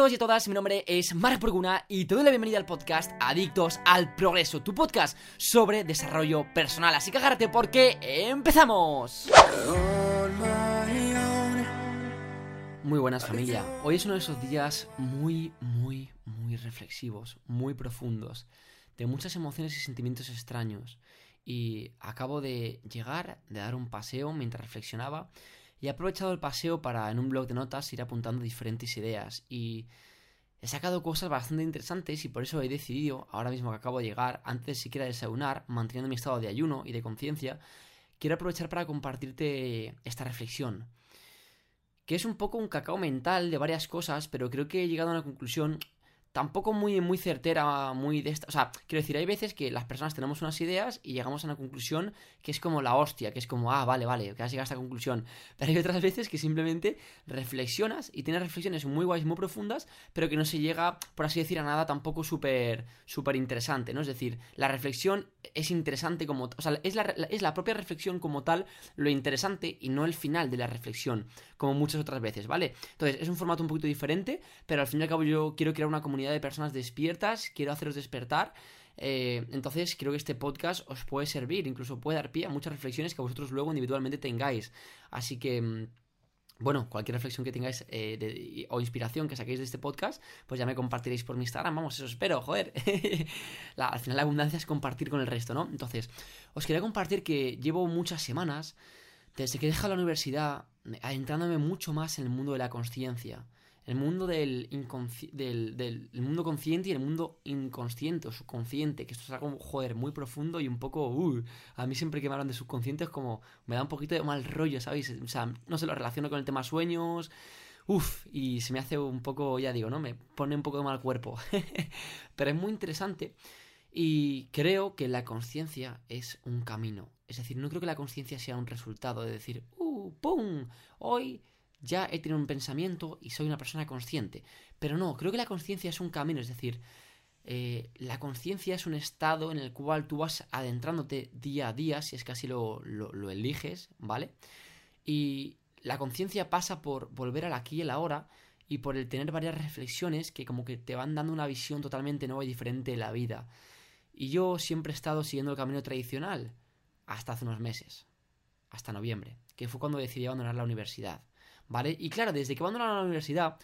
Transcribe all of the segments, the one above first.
todos y a todas, mi nombre es Marc Porguna y te doy la bienvenida al podcast Adictos al Progreso, tu podcast sobre desarrollo personal. Así que agárrate porque empezamos. Muy buenas familia, hoy es uno de esos días muy, muy, muy reflexivos, muy profundos, de muchas emociones y sentimientos extraños. Y acabo de llegar, de dar un paseo mientras reflexionaba y he aprovechado el paseo para en un blog de notas ir apuntando diferentes ideas y he sacado cosas bastante interesantes y por eso he decidido, ahora mismo que acabo de llegar, antes de siquiera desayunar, manteniendo mi estado de ayuno y de conciencia, quiero aprovechar para compartirte esta reflexión. Que es un poco un cacao mental de varias cosas, pero creo que he llegado a una conclusión tampoco muy, muy certera, muy de esta. O sea, quiero decir, hay veces que las personas tenemos unas ideas y llegamos a una conclusión que es como la hostia, que es como, ah, vale, vale, que has llegado a esta conclusión. Pero hay otras veces que simplemente reflexionas y tienes reflexiones muy guays, muy profundas, pero que no se llega, por así decir, a nada tampoco súper, súper interesante, ¿no? Es decir, la reflexión es interesante como. O sea, es la, es la propia reflexión como tal lo interesante y no el final de la reflexión, como muchas otras veces, ¿vale? Entonces, es un formato un poquito diferente, pero al fin y al cabo yo quiero crear una comunidad de personas despiertas, quiero haceros despertar. Eh, entonces creo que este podcast os puede servir, incluso puede dar pie a muchas reflexiones que vosotros luego individualmente tengáis. Así que... Mm, bueno, cualquier reflexión que tengáis eh, o inspiración que saquéis de este podcast, pues ya me compartiréis por mi Instagram. Vamos, eso espero, joder. al final la abundancia es compartir con el resto, ¿no? Entonces, os quería compartir que llevo muchas semanas, desde que he dejado la universidad, adentrándome mucho más en el mundo de la conciencia el mundo del, del, mundo consciente y el mundo inconsciente o subconsciente, que esto es algo, joder, muy profundo y un poco, uh, a mí siempre que me hablan de subconsciente es como, me da un poquito de mal rollo, ¿sabéis? O sea, no se lo relaciono con el tema sueños, uff, y se me hace un poco, ya digo, ¿no? Me pone un poco de mal cuerpo. Pero es muy interesante y creo que la conciencia es un camino. Es decir, no creo que la conciencia sea un resultado de decir, uh, ¡pum! Hoy ya he tenido un pensamiento y soy una persona consciente. Pero no, creo que la conciencia es un camino, es decir, eh, la conciencia es un estado en el cual tú vas adentrándote día a día, si es que así lo, eliges, ¿vale? Y la conciencia pasa por volver al aquí y el ahora y por el tener varias reflexiones que como que te van dando una visión totalmente nueva y diferente de la vida. Y yo siempre he estado siguiendo el camino tradicional hasta hace unos meses, hasta noviembre, que fue cuando decidí abandonar la universidad. ¿Vale? Y claro, desde que abandoné la universidad,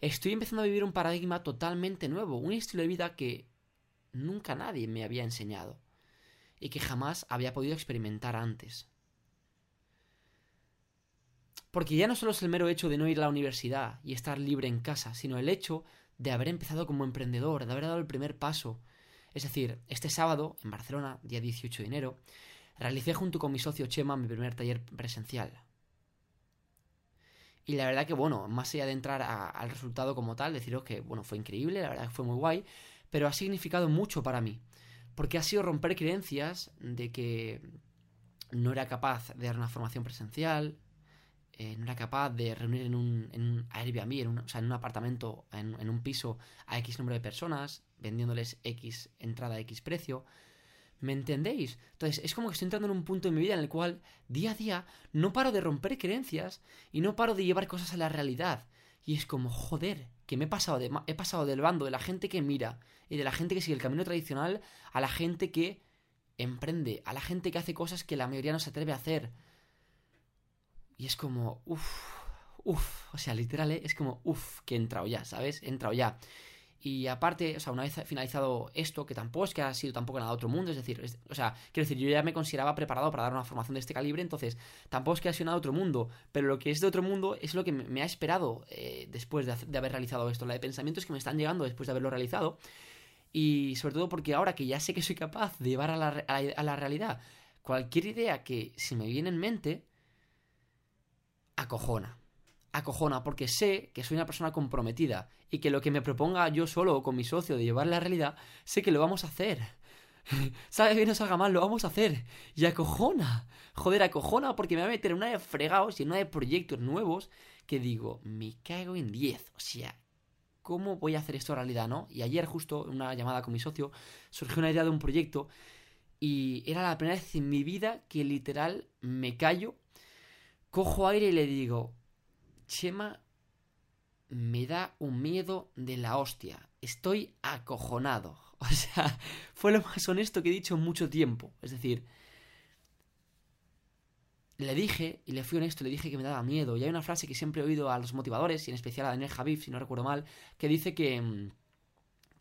estoy empezando a vivir un paradigma totalmente nuevo, un estilo de vida que nunca nadie me había enseñado y que jamás había podido experimentar antes. Porque ya no solo es el mero hecho de no ir a la universidad y estar libre en casa, sino el hecho de haber empezado como emprendedor, de haber dado el primer paso. Es decir, este sábado, en Barcelona, día 18 de enero, realicé junto con mi socio Chema mi primer taller presencial. Y la verdad que, bueno, más allá de entrar al resultado como tal, deciros que, bueno, fue increíble, la verdad que fue muy guay, pero ha significado mucho para mí. Porque ha sido romper creencias de que no era capaz de dar una formación presencial, eh, no era capaz de reunir en un, en un Airbnb, en un, o sea, en un apartamento, en, en un piso a X número de personas, vendiéndoles X entrada a X precio. ¿Me entendéis? Entonces, es como que estoy entrando en un punto de mi vida en el cual día a día no paro de romper creencias y no paro de llevar cosas a la realidad. Y es como, joder, que me he pasado, de, he pasado del bando de la gente que mira y de la gente que sigue el camino tradicional a la gente que emprende, a la gente que hace cosas que la mayoría no se atreve a hacer. Y es como, uff, uff, o sea, literal, ¿eh? es como, uff, que he entrado ya, ¿sabes? He entrado ya. Y aparte, o sea, una vez finalizado esto, que tampoco es que ha sido tampoco nada otro mundo, es decir, o sea, quiero decir, yo ya me consideraba preparado para dar una formación de este calibre, entonces tampoco es que ha sido nada otro mundo, pero lo que es de otro mundo es lo que me ha esperado eh, después de, haber realizado esto, la de pensamientos que me están llegando después de haberlo realizado, y sobre todo porque ahora que ya sé que soy capaz de llevar a la, a la realidad cualquier idea que se me viene en mente, acojona acojona porque sé que soy una persona comprometida y que lo que me proponga yo solo o con mi socio de llevar la realidad, sé que lo vamos a hacer. ¿Sabes que no salga mal? Lo vamos a hacer. Y acojona. Joder, acojona porque me va a meter en una de fregados y en una de proyectos nuevos que digo, me cago en 10. O sea, ¿cómo voy a hacer esto realidad, no? Y ayer justo en una llamada con mi socio surgió una idea de un proyecto y era la primera vez en mi vida que literal me callo, cojo aire y le digo, Chema, me da un miedo de la hostia. Estoy acojonado. O sea, fue lo más honesto que he dicho en mucho tiempo. Es decir, le dije, y le fui honesto, le dije que me daba miedo. Y hay una frase que siempre he oído a los motivadores, y en especial a Daniel Javif, si no recuerdo mal, que dice que, mm,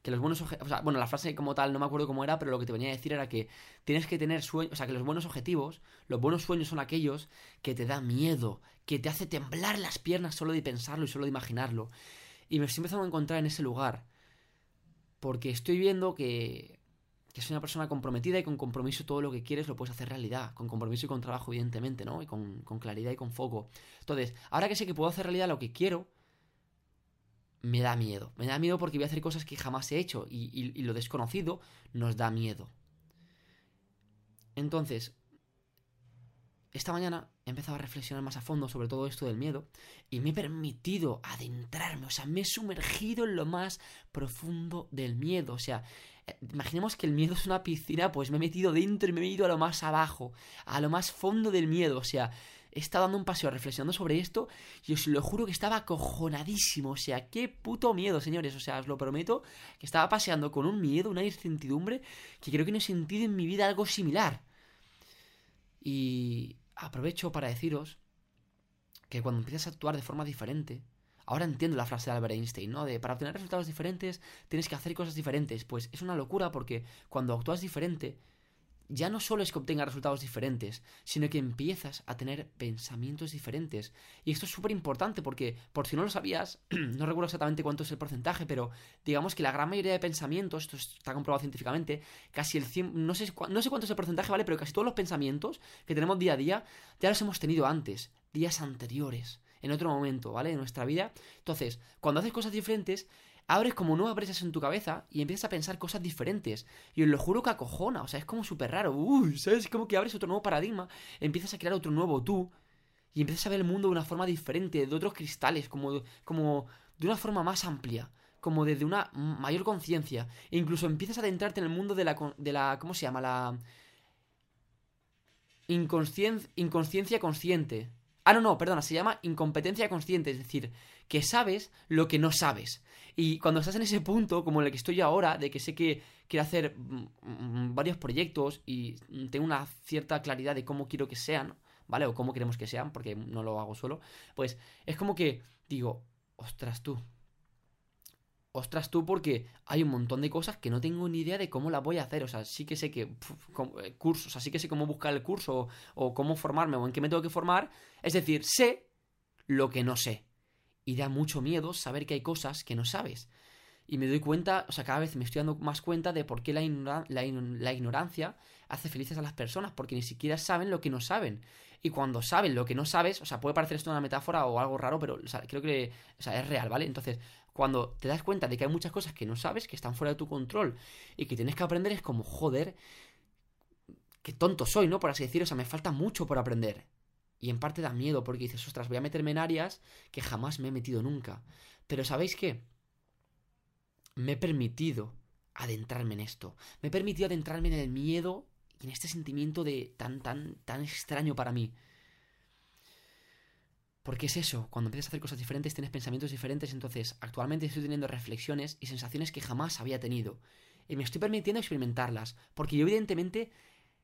que los buenos objetivos, o sea, bueno, la frase como tal no me acuerdo cómo era, pero lo que te venía a decir era que tienes que tener sueños, o sea, que los buenos objetivos, los buenos sueños son aquellos que te da miedo, que te hace temblar las piernas solo de pensarlo y solo de imaginarlo. Y me estoy empezando a encontrar en ese lugar, porque estoy viendo que que soy una persona comprometida y con compromiso todo lo que quieres lo puedes hacer realidad. Con compromiso y con trabajo, evidentemente, ¿no? Y con, claridad y con foco. Entonces, ahora que sé que puedo hacer realidad lo que quiero, me da miedo. Me da miedo porque voy a hacer cosas que jamás he hecho y, y lo desconocido nos da miedo. Entonces, esta mañana he empezado a reflexionar más a fondo sobre todo esto del miedo y me he permitido adentrarme, o sea, me he sumergido en lo más profundo del miedo, o sea, eh, imaginemos que el miedo es una piscina, pues me he metido dentro y me he ido a lo más abajo, a lo más fondo del miedo, o sea, he estado dando un paseo reflexionando sobre esto y os lo juro que estaba acojonadísimo, o sea, qué puto miedo, señores, o sea, os lo prometo, que estaba paseando con un miedo, una incertidumbre que creo que no he sentido en mi vida algo similar. Y aprovecho para deciros que cuando empiezas a actuar de forma diferente, ahora entiendo la frase de Albert Einstein, ¿no? De para obtener resultados diferentes tienes que hacer cosas diferentes. Pues es una locura porque cuando actúas diferente, ya no solo es que obtengas resultados diferentes, sino que empiezas a tener pensamientos diferentes. Y esto es súper importante porque, por si no lo sabías, no recuerdo exactamente cuánto es el porcentaje, pero digamos que la gran mayoría de pensamientos, esto está comprobado científicamente, casi el 100, no sé, no sé cuánto es el porcentaje, ¿vale? Pero casi todos los pensamientos que tenemos día a día ya los hemos tenido antes, días anteriores, en otro momento, ¿vale? De nuestra vida. Entonces, cuando haces cosas diferentes, abres como nuevas brechas en tu cabeza y empiezas a pensar cosas diferentes. Y os lo juro que acojona, o sea, es como súper raro. Uy, ¿sabes? Como que abres otro nuevo paradigma, empiezas a crear otro nuevo tú y empiezas a ver el mundo de una forma diferente, de otros cristales, como, como de una forma más amplia, como desde una mayor conciencia. E incluso empiezas a adentrarte en el mundo de la, de la ¿cómo se llama? La inconsciencia consciente. Ah, no, no, perdona, se llama incompetencia consciente, es decir, que sabes lo que no sabes. Y cuando estás en ese punto, como en el que estoy ahora, de que sé que quiero hacer mm, mm, varios proyectos y tengo una cierta claridad de cómo quiero que sean, ¿vale? O cómo queremos que sean, porque no lo hago solo, pues es como que digo, ostras tú, ostras tú porque hay un montón de cosas que no tengo ni idea de cómo las voy a hacer. O sea, sí que sé que eh, cursos, o sea, sí que sé cómo buscar el curso o, cómo formarme o en qué me tengo que formar. Es decir, sé lo que no sé. Y da mucho miedo saber que hay cosas que no sabes. Y me doy cuenta, o sea, cada vez me estoy dando más cuenta de por qué la, la ignorancia hace felices a las personas, porque ni siquiera saben lo que no saben. Y cuando saben lo que no sabes, o sea, puede parecer esto una metáfora o algo raro, pero creo que o sea, es real, ¿vale? Entonces, cuando te das cuenta de que hay muchas cosas que no sabes, que están fuera de tu control y que tienes que aprender, es como, joder, qué tonto soy, ¿no? Por así decirlo, o sea, me falta mucho por aprender. Y en parte da miedo porque dices, ostras, voy a meterme en áreas que jamás me he metido nunca. Pero ¿sabéis qué? Me he permitido adentrarme en esto. Me he permitido adentrarme en el miedo y en este sentimiento de tan, tan, tan extraño para mí. Porque es eso, cuando empiezas a hacer cosas diferentes tienes pensamientos diferentes, entonces actualmente estoy teniendo reflexiones y sensaciones que jamás había tenido. Y me estoy permitiendo experimentarlas, porque yo evidentemente,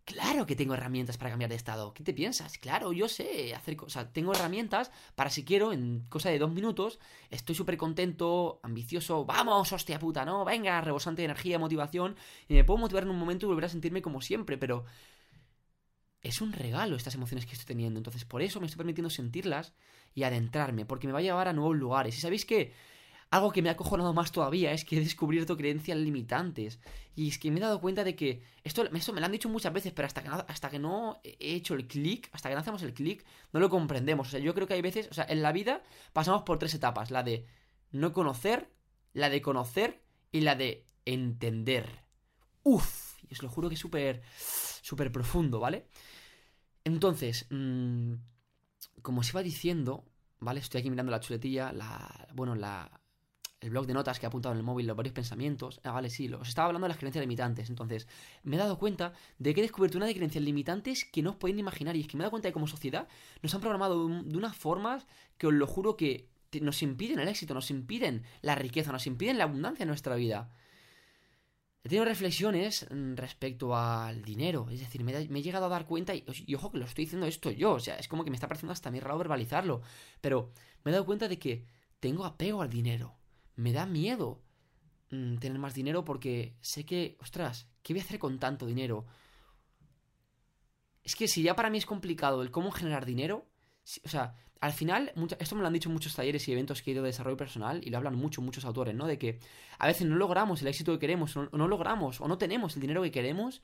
claro que tengo herramientas para cambiar de estado. ¿Qué te piensas? Claro, yo sé hacer cosas, tengo herramientas para si quiero, en cosa de dos minutos, estoy súper contento, ambicioso, vamos, hostia puta, ¿no? Venga, rebosante de energía, motivación, y me puedo motivar en un momento y volver a sentirme como siempre, pero es un regalo estas emociones que estoy teniendo. Entonces, por eso me estoy permitiendo sentirlas y adentrarme, porque me va a llevar a nuevos lugares. Y sabéis que algo que me ha acojonado más todavía es que he descubierto creencias limitantes. Y es que me he dado cuenta de que. Esto, esto me lo han dicho muchas veces, pero hasta que, hasta que no he hecho el clic, hasta que no hacemos el clic, no lo comprendemos. O sea, yo creo que hay veces. O sea, en la vida pasamos por tres etapas: la de no conocer, la de conocer y la de entender. Uf, y os lo juro que es súper. súper profundo, ¿vale? Entonces, mmm, como os iba diciendo, ¿vale? Estoy aquí mirando la chuletilla, la, bueno, la, el blog de notas que he apuntado en el móvil, los varios pensamientos. Ah, vale, sí, os estaba hablando de las creencias limitantes. Entonces, me he dado cuenta de que he descubierto una de creencias limitantes que no os podéis imaginar. Y es que me he dado cuenta de que como sociedad nos han programado de unas formas que os lo juro que nos impiden el éxito, nos impiden la riqueza, nos impiden la abundancia en nuestra vida. He tenido reflexiones mm, respecto al dinero, es decir, me, he llegado a dar cuenta, y, ojo que lo estoy diciendo esto yo, o sea, es como que me está pareciendo hasta mí raro verbalizarlo, pero me he dado cuenta de que tengo apego al dinero, me da miedo mm, tener más dinero porque sé que, ostras, ¿qué voy a hacer con tanto dinero? Es que si ya para mí es complicado el cómo generar dinero, o sea, al final, esto me lo han dicho muchos talleres y eventos que he ido de desarrollo personal y lo hablan mucho, muchos autores, ¿no? De que a veces no logramos el éxito que queremos, o no logramos, o no tenemos el dinero que queremos.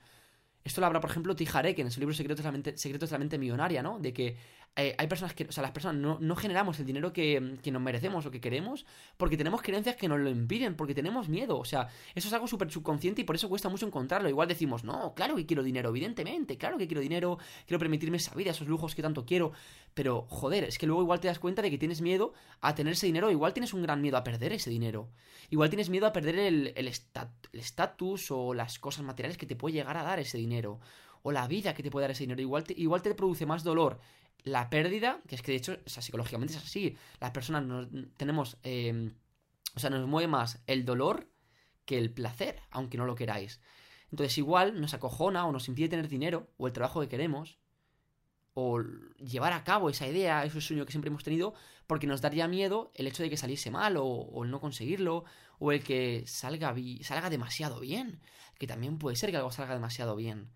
Esto lo habla, por ejemplo, Tijarek en su libro Secretos de la Mente, Millonaria, ¿no? De que eh, hay personas que, o sea, las personas no, generamos el dinero que, nos merecemos o que queremos porque tenemos creencias que nos lo impiden, porque tenemos miedo. O sea, eso es algo súper subconsciente y por eso cuesta mucho encontrarlo. Igual decimos, no, claro que quiero dinero, evidentemente, claro que quiero dinero, quiero permitirme esa vida, esos lujos que tanto quiero. Pero, joder, es que luego igual te das cuenta de que tienes miedo a tener ese dinero, igual tienes un gran miedo a perder ese dinero. Igual tienes miedo a perder el estatus o las cosas materiales que te puede llegar a dar ese dinero o la vida que te puede dar ese dinero. Igual igual te produce más dolor la pérdida, que es que de hecho, o sea, psicológicamente es así. Las personas nos, tenemos, em, o sea, nos mueve más el dolor que el placer, aunque no lo queráis. Entonces igual nos acojona o nos impide tener dinero o el trabajo que queremos o llevar a cabo esa idea, ese sueño que siempre hemos tenido, porque nos daría miedo el hecho de que saliese mal o, el no conseguirlo o el que salga, salga demasiado bien, que también puede ser que algo salga demasiado bien.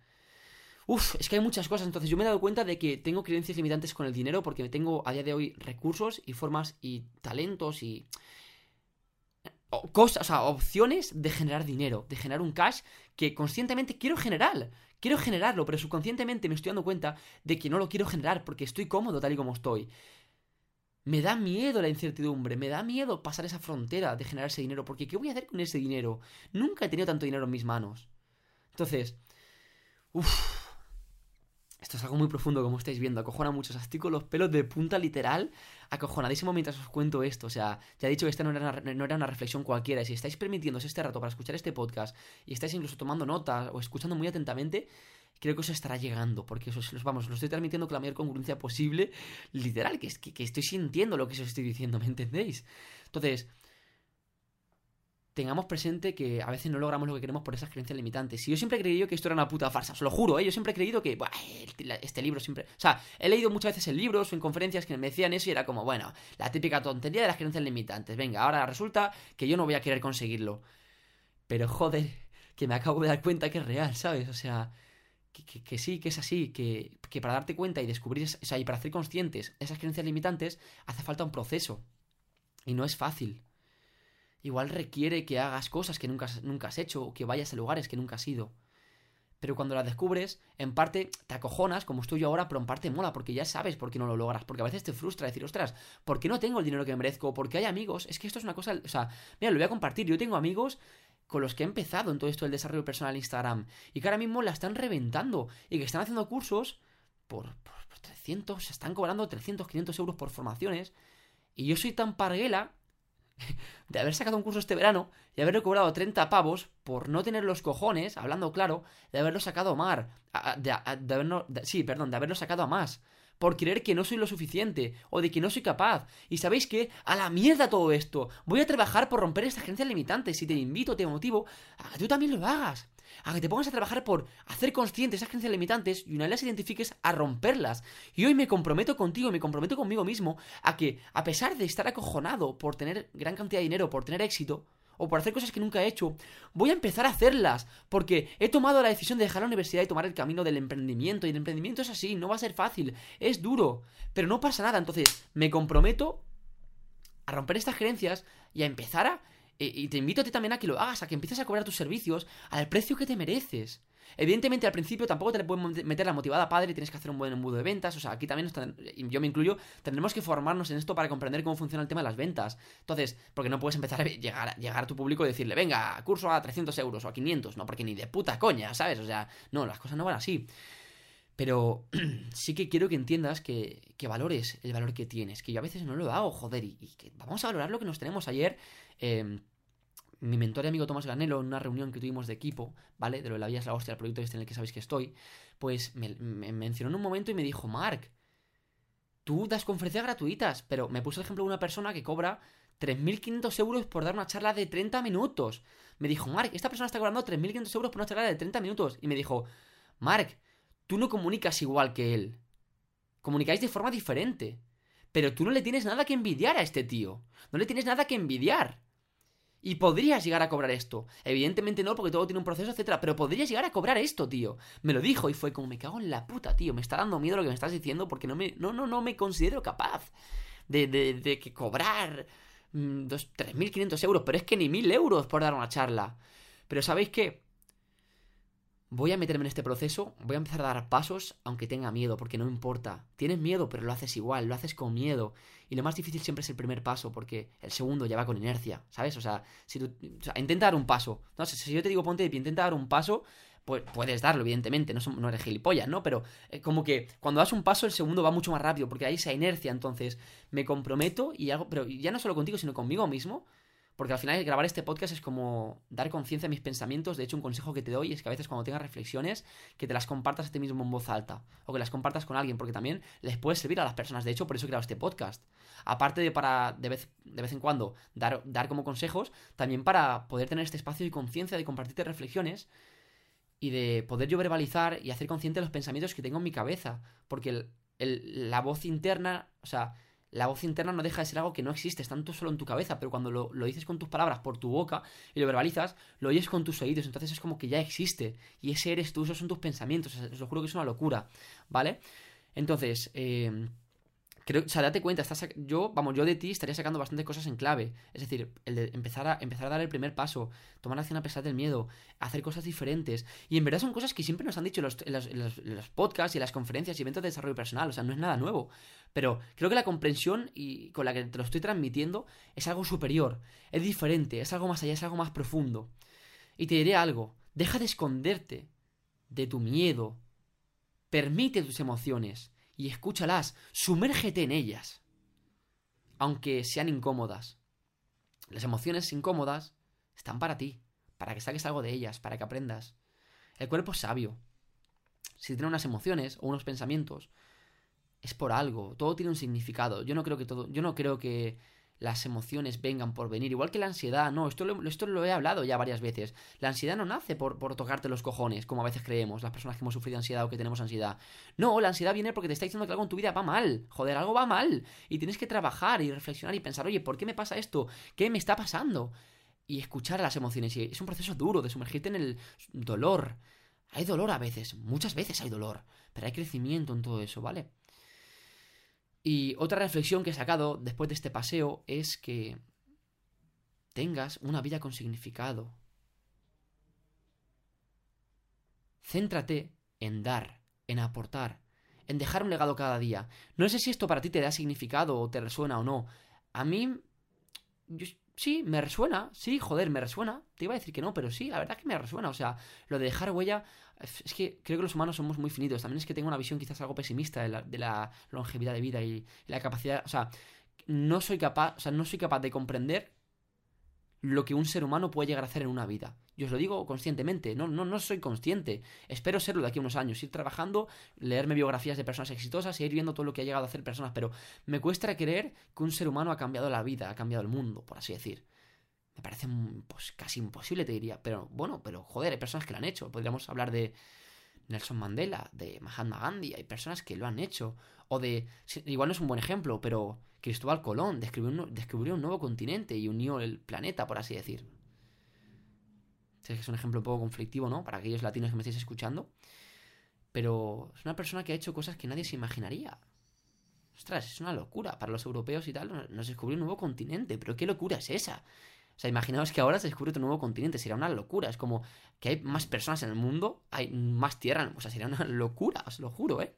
Uf, es que hay muchas cosas. Entonces yo me he dado cuenta de que tengo creencias limitantes con el dinero porque tengo a día de hoy recursos y formas y talentos y cosas, o sea, opciones de generar dinero, de generar un cash que conscientemente quiero generar. Quiero generarlo, pero subconscientemente me estoy dando cuenta de que no lo quiero generar porque estoy cómodo tal y como estoy. Me da miedo la incertidumbre, me da miedo pasar esa frontera de generar ese dinero, porque ¿qué voy a hacer con ese dinero? Nunca he tenido tanto dinero en mis manos. Entonces, uff, esto es algo muy profundo, como estáis viendo. Acojona mucho. O estoy con los pelos de punta literal, acojonadísimo mientras os cuento esto. O sea, ya he dicho que esta no era, una, reflexión cualquiera. Si estáis permitiéndose este rato para escuchar este podcast y estáis incluso tomando notas o escuchando muy atentamente, creo que os estará llegando. Porque os, vamos, lo estoy transmitiendo con la mayor congruencia posible. Literal, que, que, que estoy sintiendo lo que os estoy diciendo, ¿me entendéis? Entonces, tengamos presente que a veces no logramos lo que queremos por esas creencias limitantes. Y yo siempre he creído que esto era una puta farsa, os lo juro, ¿eh? yo siempre he creído que este libro siempre... O sea, he leído muchas veces en libros o en conferencias que me decían eso y era como, bueno, la típica tontería de las creencias limitantes. Venga, ahora resulta que yo no voy a querer conseguirlo. Pero joder, que me acabo de dar cuenta que es real, ¿sabes? O sea, que, sí, que es así, que, que, para darte cuenta y descubrir, o sea, y para hacer conscientes esas creencias limitantes, hace falta un proceso. Y no es fácil igual requiere que hagas cosas que nunca, nunca has hecho o que vayas a lugares que nunca has ido. Pero cuando las descubres, en parte te acojonas, como estoy yo ahora, pero en parte mola, porque ya sabes por qué no lo logras. Porque a veces te frustra decir, ostras, ¿por qué no tengo el dinero que merezco? Porque hay amigos. Es que esto es una cosa. O sea, mira, lo voy a compartir. Yo tengo amigos con los que he empezado en todo esto del desarrollo personal Instagram. Y que ahora mismo la están reventando. Y que están haciendo cursos por, por, por 300, se están cobrando 300, 500 euros por formaciones. Y yo soy tan parguela de haber sacado un curso este verano y haberle cobrado 30 pavos por no tener los cojones, hablando claro, de haberlo sacado a mar. De, sí, perdón, de haberlo sacado a más. Por creer que no soy lo suficiente o de que no soy capaz. Y sabéis que, a la mierda todo esto. Voy a trabajar por romper estas creencias limitantes. Si te invito, te motivo a que tú también lo hagas a que te pongas a trabajar por hacer conscientes esas creencias limitantes y una vez las identifiques a romperlas. Y hoy me comprometo contigo, me comprometo conmigo mismo a que, a pesar de estar acojonado por tener gran cantidad de dinero, por tener éxito, o por hacer cosas que nunca he hecho, voy a empezar a hacerlas, porque he tomado la decisión de dejar la universidad y tomar el camino del emprendimiento, y el emprendimiento es así, no va a ser fácil, es duro, pero no pasa nada, entonces me comprometo a romper estas creencias y a empezar a y te invito a ti también a que lo hagas, a que empieces a cobrar tus servicios al precio que te mereces. Evidentemente al principio tampoco te le puedes meter la motivada padre, tienes que hacer un buen embudo de ventas, o sea, aquí también, yo me incluyo, tendremos que formarnos en esto para comprender cómo funciona el tema de las ventas. Entonces, porque no puedes empezar a llegar, llegar a tu público y decirle, venga, curso a 300 euros o a 500, no, porque ni de puta coña, ¿sabes? O sea, no, las cosas no van así. Pero sí que quiero que entiendas que, que, valores el valor que tienes, que yo a veces no lo hago, joder, y, que vamos a valorar lo que nos tenemos ayer. Em, mi mentor y amigo Tomás Ganelo, en una reunión que tuvimos de equipo, ¿vale? De lo de la vida es la hostia, el proyecto este en el que sabéis que estoy, pues me, mencionó en un momento y me dijo, Mark, tú das conferencias gratuitas, pero me puso el ejemplo de una persona que cobra 3.500 euros por dar una charla de 30 minutos. Me dijo, Mark, esta persona está cobrando 3.500 euros por una charla de 30 minutos. Y me dijo, Mark, tú no comunicas igual que él. Comunicáis de forma diferente. Pero tú no le tienes nada que envidiar a este tío. No le tienes nada que envidiar. Y podrías llegar a cobrar esto. Evidentemente no, porque todo tiene un proceso, etcétera. Pero podrías llegar a cobrar esto, tío. Me lo dijo y fue como me cago en la puta, tío. Me está dando miedo lo que me estás diciendo porque no me. No, no, no me considero capaz de, de, de que cobrar 3.500 mm, euros, pero es que ni 1.000 euros por dar una charla. Pero ¿sabéis qué? Voy a meterme en este proceso, voy a empezar a dar pasos aunque tenga miedo, porque no importa. Tienes miedo, pero lo haces igual, lo haces con miedo. Y lo más difícil siempre es el primer paso, porque el segundo ya va con inercia, ¿sabes? O sea, si tú, intenta dar un paso. No si yo te digo ponte de pie, intenta dar un paso, pues puedes darlo, evidentemente, no, no eres gilipollas, ¿no? Pero eh, como que cuando das un paso, el segundo va mucho más rápido, porque hay esa inercia, entonces me comprometo y hago, pero ya no solo contigo, sino conmigo mismo, porque al final grabar este podcast es como dar conciencia a mis pensamientos. De hecho, un consejo que te doy es que a veces cuando tengas reflexiones, que te las compartas a ti mismo en voz alta. O que las compartas con alguien, porque también les puede servir a las personas. De hecho, por eso he grabado este podcast. Aparte de para de vez, de vez en cuando dar, dar como consejos, también para poder tener este espacio y conciencia de compartirte reflexiones y de poder yo verbalizar y hacer consciente los pensamientos que tengo en mi cabeza. Porque la voz interna, o sea, la voz interna no deja de ser algo que no existe, está tanto solo en tu cabeza, pero cuando lo, dices con tus palabras por tu boca y lo verbalizas, lo oyes con tus oídos, entonces es como que ya existe. Y ese eres tú, esos son tus pensamientos, os lo juro que es una locura, ¿vale? Entonces, eh, Creo, o sea, date cuenta, estás, yo, vamos, yo de ti estaría sacando bastantes cosas en clave. Es decir, empezar a, empezar a dar el primer paso, tomar acción a pesar del miedo, hacer cosas diferentes. Y en verdad son cosas que siempre nos han dicho en los, los, podcasts y las conferencias y eventos de desarrollo personal. O sea, no es nada nuevo. Pero creo que la comprensión y con la que te lo estoy transmitiendo es algo superior, es diferente, es algo más allá, es algo más profundo. Y te diré algo, deja de esconderte de tu miedo. Permite tus emociones y escúchalas, sumérgete en ellas, aunque sean incómodas. Las emociones incómodas están para ti, para que saques algo de ellas, para que aprendas. El cuerpo es sabio. Si tiene unas emociones o unos pensamientos, es por algo, todo tiene un significado. Yo no creo que todo, yo no creo que las emociones vengan por venir. Igual que la ansiedad, no, esto lo, esto lo he hablado ya varias veces. La ansiedad no nace por, por, tocarte los cojones, como a veces creemos, las personas que hemos sufrido ansiedad o que tenemos ansiedad. No, la ansiedad viene porque te está diciendo que algo en tu vida va mal. Joder, algo va mal. Y tienes que trabajar y reflexionar y pensar, oye, ¿por qué me pasa esto? ¿Qué me está pasando? Y escuchar las emociones. Y es un proceso duro de sumergirte en el dolor. Hay dolor a veces, muchas veces hay dolor, pero hay crecimiento en todo eso, ¿vale? Y otra reflexión que he sacado después de este paseo es que tengas una vida con significado. Céntrate en dar, en aportar, en dejar un legado cada día. No sé si esto para ti te da significado o te resuena o no. A mí, sí, me resuena, sí, joder, me resuena. Te iba a decir que no, pero sí, la verdad que me resuena. O sea, lo de dejar huella es que creo que los humanos somos muy finitos. También es que tengo una visión quizás algo pesimista de la, longevidad de vida y, la capacidad. O sea, no soy capaz. O sea, no soy capaz de comprender lo que un ser humano puede llegar a hacer en una vida. Yo os lo digo conscientemente, no, no, no soy consciente. Espero serlo de aquí a unos años, ir trabajando, leerme biografías de personas exitosas y ir viendo todo lo que ha llegado a hacer personas, pero me cuesta creer que un ser humano ha cambiado la vida, ha cambiado el mundo, por así decir. Me parece pues, casi imposible, te diría. Pero bueno, pero joder, hay personas que lo han hecho. Podríamos hablar de Nelson Mandela, de Mahatma Gandhi. Hay personas que lo han hecho. O de. Igual no es un buen ejemplo, pero Cristóbal Colón descubrió un, nuevo continente y unió el planeta, por así decir. Que es un ejemplo un poco conflictivo, ¿no? Para aquellos latinos que me estéis escuchando. Pero es una persona que ha hecho cosas que nadie se imaginaría. Ostras, es una locura. Para los europeos y tal, nos descubrió un nuevo continente. Pero ¿qué locura es esa? O sea, imaginaos que ahora se descubre otro nuevo continente, sería una locura. Es como que hay más personas en el mundo, hay más tierra, o sea, sería una locura, os lo juro, ¿eh?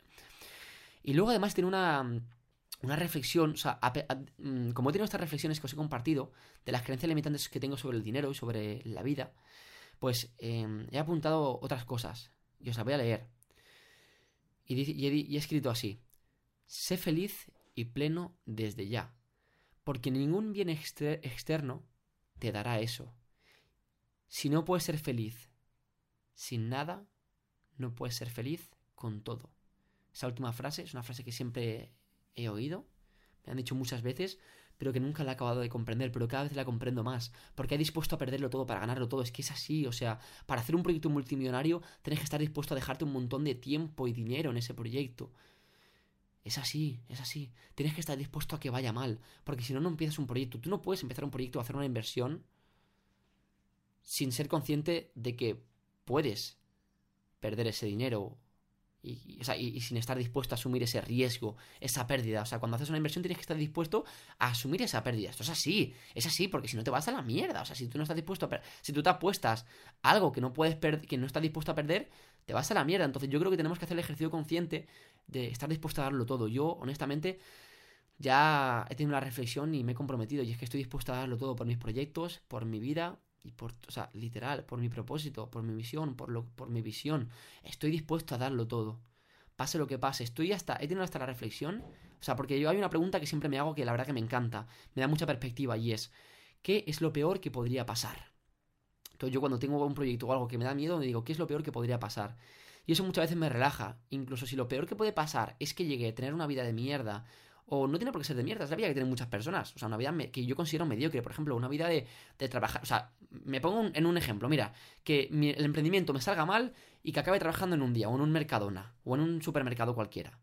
Y luego además tiene una, una reflexión, o sea, mm, como he tenido estas reflexiones que os he compartido, de las creencias limitantes que tengo sobre el dinero y sobre la vida, pues em, he apuntado otras cosas, y os las voy a leer. Y, y he escrito así, sé feliz y pleno desde ya, porque ningún bien externo te dará eso. Si no puedes ser feliz sin nada, no puedes ser feliz con todo. Esa última frase es una frase que siempre he oído, me han dicho muchas veces, pero que nunca la he acabado de comprender, pero cada vez la comprendo más, porque he dispuesto a perderlo todo para ganarlo todo, es que es así, o sea, para hacer un proyecto multimillonario tienes que estar dispuesto a dejarte un montón de tiempo y dinero en ese proyecto. Es así, es así. Tienes que estar dispuesto a que vaya mal, porque si no, no empiezas un proyecto. Tú no puedes empezar un proyecto o hacer una inversión sin ser consciente de que puedes perder ese dinero y, sin estar dispuesto a asumir ese riesgo, esa pérdida. O sea, cuando haces una inversión tienes que estar dispuesto a asumir esa pérdida. Esto es así, es así, porque si no te vas a la mierda. O sea, si tú no estás dispuesto a si tú te apuestas algo que no puedes que no estás dispuesto a perder, te vas a la mierda. Entonces yo creo que tenemos que hacer el ejercicio consciente de estar dispuesto a darlo todo. Yo, honestamente, ya he tenido una reflexión y me he comprometido. Y es que estoy dispuesto a darlo todo por mis proyectos, por mi vida, y por, o sea, literal, por mi propósito, por mi visión, por, lo, por mi visión. Estoy dispuesto a darlo todo. Pase lo que pase. Estoy hasta, he tenido hasta la reflexión. O sea, porque yo hay una pregunta que siempre me hago que la verdad que me encanta. Me da mucha perspectiva y es, ¿qué es lo peor que podría pasar? Entonces yo cuando tengo un proyecto o algo que me da miedo, me digo, ¿qué es lo peor que podría pasar? Y eso muchas veces me relaja. Incluso si lo peor que puede pasar es que llegue a tener una vida de mierda o no tiene por qué ser de mierda, es la vida que tienen muchas personas. O sea, una vida que yo considero mediocre. Por ejemplo, una vida de, trabajar. O sea, me pongo en un ejemplo. Mira, que el emprendimiento me salga mal y que acabe trabajando en un día, o en un Mercadona, o en un supermercado cualquiera.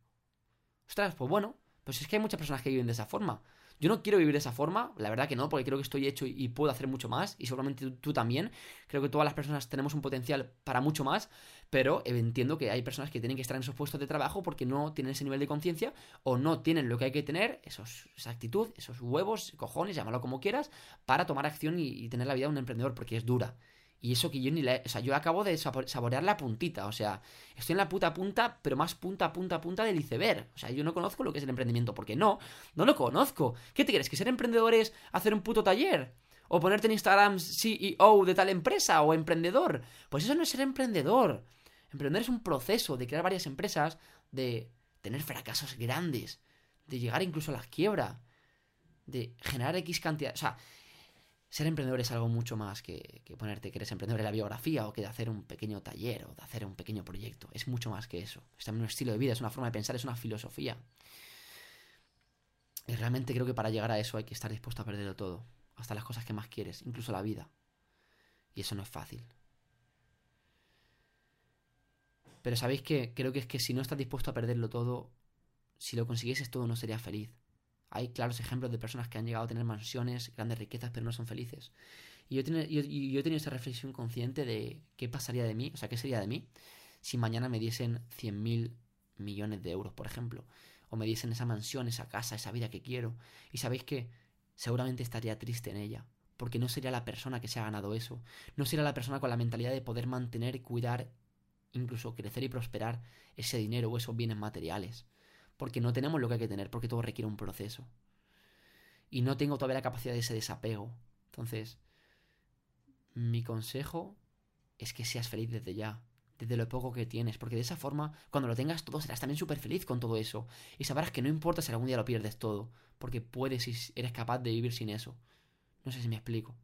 Ostras, pues bueno, pues es que hay muchas personas que viven de esa forma. Yo no quiero vivir de esa forma, la verdad que no, porque creo que estoy hecho y puedo hacer mucho más, y seguramente tú, también. Creo que todas las personas tenemos un potencial para mucho más, pero entiendo que hay personas que tienen que estar en esos puestos de trabajo porque no tienen ese nivel de conciencia o no tienen lo que hay que tener, esos, esa actitud, esos huevos, cojones, llámalo como quieras, para tomar acción y tener la vida de un emprendedor, porque es dura. Y eso que yo ni la... O sea, yo acabo de saborear la puntita. O sea, estoy en la puta punta, pero más punta, punta, punta del iceberg. O sea, yo no conozco lo que es el emprendimiento. porque no? No lo conozco. ¿Qué te crees? ¿Que ser emprendedor es hacer un puto taller? ¿O ponerte en Instagram CEO de tal empresa? ¿O emprendedor? Pues eso no es ser emprendedor. Emprender es un proceso de crear varias empresas, de tener fracasos grandes, de llegar incluso a la quiebra, de generar X cantidad... O sea, ser emprendedor es algo mucho más que, ponerte que eres emprendedor en la biografía o que de hacer un pequeño taller o de hacer un pequeño proyecto. Es mucho más que eso. Es también un estilo de vida, es una forma de pensar, es una filosofía. Y realmente creo que para llegar a eso hay que estar dispuesto a perderlo todo. Hasta las cosas que más quieres, incluso la vida. Y eso no es fácil. Pero sabéis que creo que es que si no estás dispuesto a perderlo todo, si lo consiguieses todo no serías feliz. Hay claros ejemplos de personas que han llegado a tener mansiones, grandes riquezas, pero no son felices. Y yo, he tenido esa reflexión consciente de qué pasaría de mí, o sea, qué sería de mí si mañana me diesen 100.000 millones de euros, por ejemplo. O me diesen esa mansión, esa casa, esa vida que quiero. Y sabéis que seguramente estaría triste en ella. Porque no sería la persona que se ha ganado eso. No sería la persona con la mentalidad de poder mantener, cuidar, incluso crecer y prosperar ese dinero o esos bienes materiales porque no tenemos lo que hay que tener, porque todo requiere un proceso. Y no tengo todavía la capacidad de ese desapego. Entonces, mi consejo es que seas feliz desde ya, desde lo poco que tienes, porque de esa forma, cuando lo tengas todo, serás también súper feliz con todo eso. Y sabrás que no importa si algún día lo pierdes todo, porque puedes y eres capaz de vivir sin eso. No sé si me explico.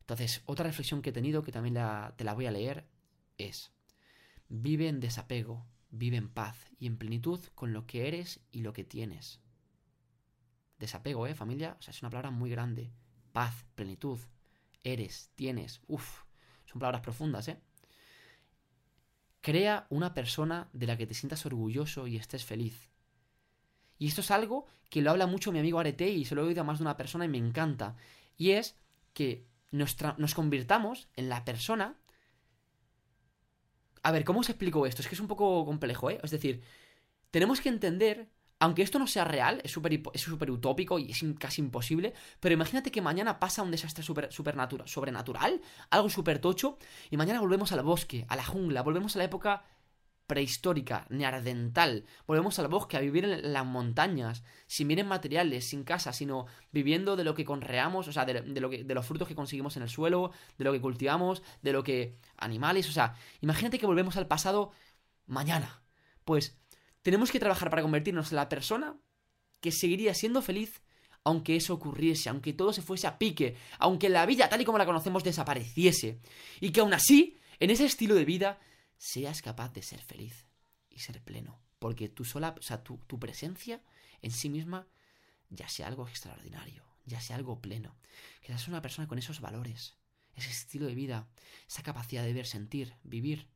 Entonces, otra reflexión que he tenido, que también te la voy a leer, es, vive en desapego, Vive en paz y en plenitud con lo que eres y lo que tienes. Desapego, ¿eh, familia? O sea, es una palabra muy grande. Paz, plenitud. Eres, tienes. Uf, son palabras profundas, ¿eh? Crea una persona de la que te sientas orgulloso y estés feliz. Y esto es algo que lo habla mucho mi amigo Arete y se lo he oído a más de una persona y me encanta. Y es que nos convirtamos en la persona a ver, ¿cómo os explico esto? Es que es un poco complejo, ¿eh? Es decir, tenemos que entender, aunque esto no sea real, es súper es utópico y es casi imposible, pero imagínate que mañana pasa un desastre super, sobrenatural, algo súper tocho, y mañana volvemos al bosque, a la jungla, volvemos a la época prehistórica, neardental. Volvemos al bosque, a vivir en las montañas, sin bienes materiales, sin casa, sino viviendo de lo que conreamos, o sea, de, lo de los frutos que conseguimos en el suelo, de lo que cultivamos, de lo que... animales, o sea, imagínate que volvemos al pasado mañana. Pues tenemos que trabajar para convertirnos en la persona que seguiría siendo feliz aunque eso ocurriese, aunque todo se fuese a pique, aunque la vida tal y como la conocemos desapareciese, y que aún así, en ese estilo de vida, seas capaz de ser feliz y ser pleno. Porque tú sola, o sea, tu, tu presencia en sí misma ya sea algo extraordinario, ya sea algo pleno. Que seas una persona con esos valores, ese estilo de vida, esa capacidad de ver, sentir, vivir,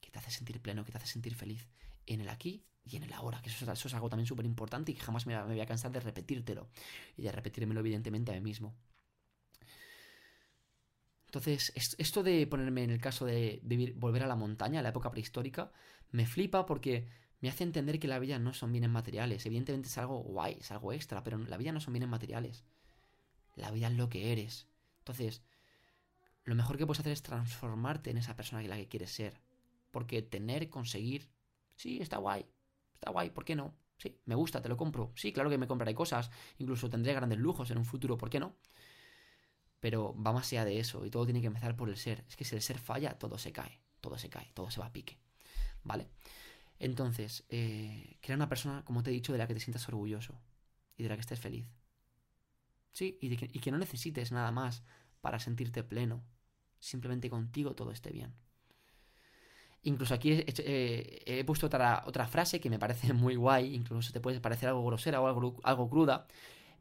que te hace sentir pleno, que te hace sentir feliz en el aquí y en el ahora, que eso, es algo también súper importante y que jamás me, voy a cansar de repetírtelo y de repetírmelo evidentemente a mí mismo. Entonces, esto de ponerme en el caso de volver a la montaña, a la época prehistórica, me flipa porque me hace entender que la vida no son bienes materiales. Evidentemente es algo guay, es algo extra, pero la vida no son bienes materiales. La vida es lo que eres. Entonces, lo mejor que puedes hacer es transformarte en esa persona que la que quieres ser. Porque tener, conseguir, sí, está guay. Está guay, ¿por qué no? Sí, me gusta, te lo compro. Sí, claro que me compraré cosas. Incluso tendré grandes lujos en un futuro, ¿por qué no? Pero va más allá de eso y todo tiene que empezar por el ser. Es que si el ser falla, todo se cae. Todo se cae, todo se va a pique. ¿Vale? Entonces, eh, crea una persona, como te he dicho, de la que te sientas orgulloso y de la que estés feliz. Sí, y, que, y que no necesites nada más para sentirte pleno. Simplemente contigo todo esté bien. Incluso aquí he, eh, puesto otra, otra, frase que me parece muy guay, incluso te puede parecer algo grosera o algo, algo cruda,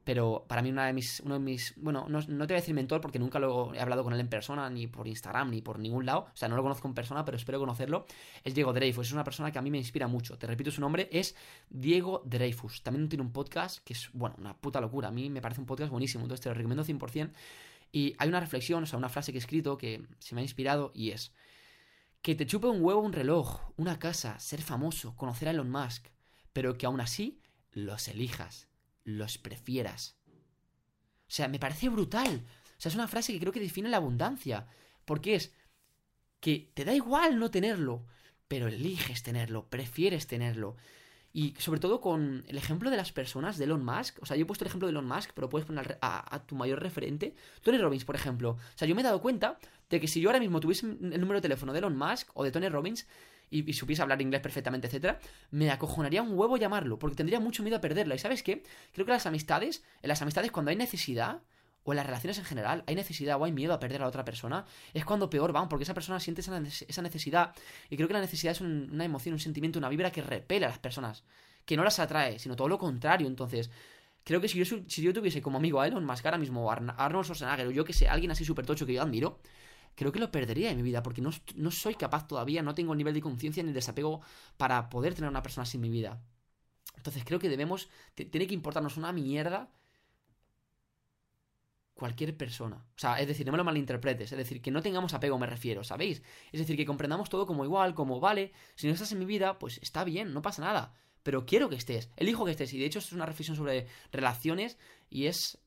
pero para mí una de mis, uno de mis, bueno, no, te voy a decir mentor porque nunca lo he hablado con él en persona, ni por Instagram, ni por ningún lado, o sea, no lo conozco en persona, pero espero conocerlo, es Diego Dreyfus, es una persona que a mí me inspira mucho, te repito su nombre, es Diego Dreyfus, también tiene un podcast que es, bueno, una puta locura, a mí me parece un podcast buenísimo, entonces te lo recomiendo 100%, y hay una reflexión, o sea, una frase que he escrito que se me ha inspirado y es, que te chupe un huevo un reloj, una casa, ser famoso, conocer a Elon Musk, pero que aún así los elijas los prefieras. O sea, me parece brutal. O sea, es una frase que creo que define la abundancia. Porque es que te da igual no tenerlo, pero eliges tenerlo, prefieres tenerlo. Y sobre todo con el ejemplo de las personas de Elon Musk. O sea, yo he puesto el ejemplo de Elon Musk, pero puedes poner a, tu mayor referente. Tony Robbins, por ejemplo. O sea, yo me he dado cuenta de que si yo ahora mismo tuviese el número de teléfono de Elon Musk o de Tony Robbins, y, supiese hablar inglés perfectamente, etcétera, me acojonaría un huevo llamarlo, porque tendría mucho miedo a perderla. ¿Y sabes qué? Creo que las amistades, en las amistades cuando hay necesidad, o en las relaciones en general, hay necesidad o hay miedo a perder a la otra persona, es cuando peor van, porque esa persona siente esa necesidad. Y creo que la necesidad es una emoción, un sentimiento, una vibra que repele a las personas, que no las atrae, sino todo lo contrario. Entonces, creo que si yo, si yo tuviese como amigo a Elon Musk ahora mismo, Arnold Schwarzenegger, o yo que sé, alguien así súper tocho que yo admiro, creo que lo perdería en mi vida porque no, no soy capaz todavía, no tengo el nivel de conciencia ni el desapego para poder tener una persona así en mi vida. Entonces creo que debemos, tiene que importarnos una mierda cualquier persona. O sea, es decir, no me lo malinterpretes, es decir, que no tengamos apego, me refiero, ¿sabéis? Es decir, que comprendamos todo como igual, como vale, si no estás en mi vida, pues está bien, no pasa nada, pero quiero que estés, elijo que estés, y de hecho es una reflexión sobre relaciones y es,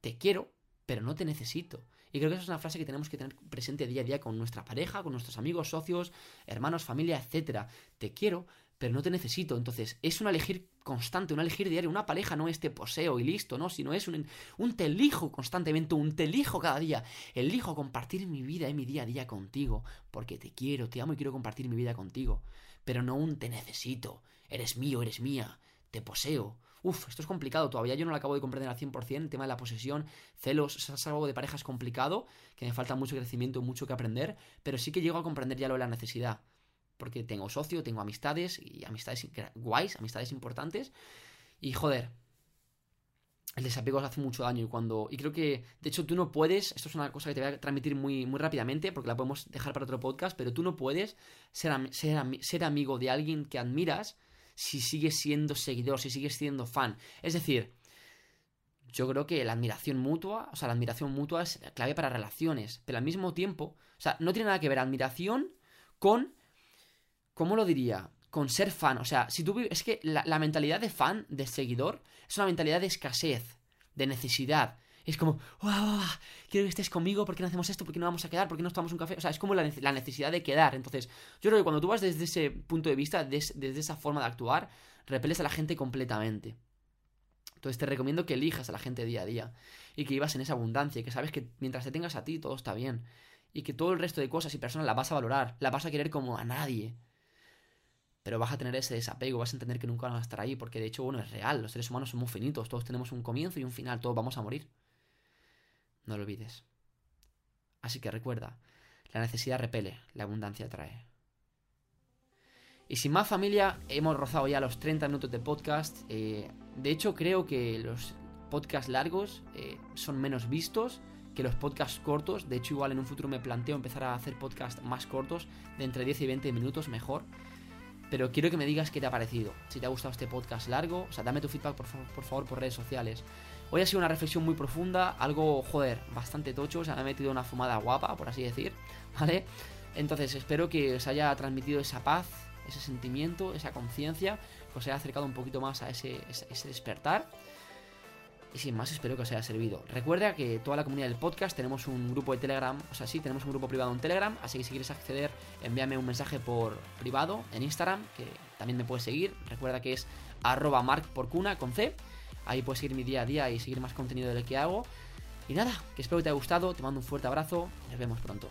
te quiero, pero no te necesito. Y creo que esa es una frase que tenemos que tener presente día a día con nuestra pareja, con nuestros amigos, socios, hermanos, familia, etc. Te quiero, pero no te necesito. Entonces, es un elegir constante, un elegir diario. Una pareja no es te poseo y listo, ¿no? Sino es un, un te elijo constantemente, un te elijo cada día. Elijo compartir mi vida y mi día a día contigo, porque te quiero, te amo y quiero compartir mi vida contigo. Pero no un te necesito. Eres mío, eres mía. Te poseo. Uf, esto es complicado, todavía yo no lo acabo de comprender al 100%, el tema de la posesión, celos, es algo de parejas complicado, que me falta mucho crecimiento, mucho que aprender, pero sí que llego a comprender ya lo de la necesidad, porque tengo socio, tengo amistades, y amistades guays, amistades importantes, y joder, el desapego hace mucho daño y cuando y creo que de hecho tú no puedes esto es una cosa que te voy a transmitir muy muy rápidamente porque la podemos dejar para otro podcast pero tú no puedes ser, ser amigo de alguien que admiras si sigues siendo seguidor, si sigues siendo fan. Es decir, yo creo que la admiración mutua, o sea, la admiración mutua es clave para relaciones, pero al mismo tiempo, o sea, no tiene nada que ver admiración con, ¿cómo lo diría? Con ser fan, o sea, si tú es que la, la mentalidad de fan, de seguidor, es una mentalidad de escasez, de necesidad, es como, quiero que estés conmigo, ¿por qué no hacemos esto? ¿Por qué no vamos a quedar? ¿Por qué no tomamos un café? O sea, es como la, necesidad de quedar. Entonces, yo creo que cuando tú vas desde ese punto de vista, desde esa forma de actuar, repeles a la gente completamente. Entonces te recomiendo que elijas a la gente día a día y que vivas en esa abundancia y que sabes que mientras te tengas a ti todo está bien y que todo el resto de cosas y personas las vas a valorar, las vas a querer como a nadie. Pero vas a tener ese desapego, vas a entender que nunca van a estar ahí porque de hecho, bueno, es real, los seres humanos somos finitos, todos tenemos un comienzo y un final, todos vamos a morir. No lo olvides. Así que recuerda, la necesidad repele, la abundancia atrae. Y sin más familia, hemos rozado ya los 30 minutos de podcast. Eh, de hecho, creo que los podcasts largos eh, son menos vistos que los podcasts cortos. De hecho, igual en un futuro me planteo empezar a hacer podcasts más cortos, de entre 10 y 20 minutos mejor. Pero quiero que me digas qué te ha parecido. Si te ha gustado este podcast largo, o sea, dame tu feedback por, por favor por redes sociales. Hoy ha sido una reflexión muy profunda, algo, joder, bastante tocho, o sea, me ha metido una fumada guapa, por así decir, ¿vale? Entonces, espero que os haya transmitido esa paz, ese sentimiento, esa conciencia, que os haya acercado un poquito más a ese, ese, despertar. Y sin más, espero que os haya servido. Recuerda que toda la comunidad del podcast tenemos un grupo de Telegram, o sea, sí, tenemos un grupo privado en Telegram, así que si quieres acceder, envíame un mensaje por privado en Instagram, que también me puedes seguir. Recuerda que es arroba markporcuna con C. Ahí puedes seguir mi día a día y seguir más contenido del que hago. Y nada, que espero que te haya gustado, te mando un fuerte abrazo, nos vemos pronto.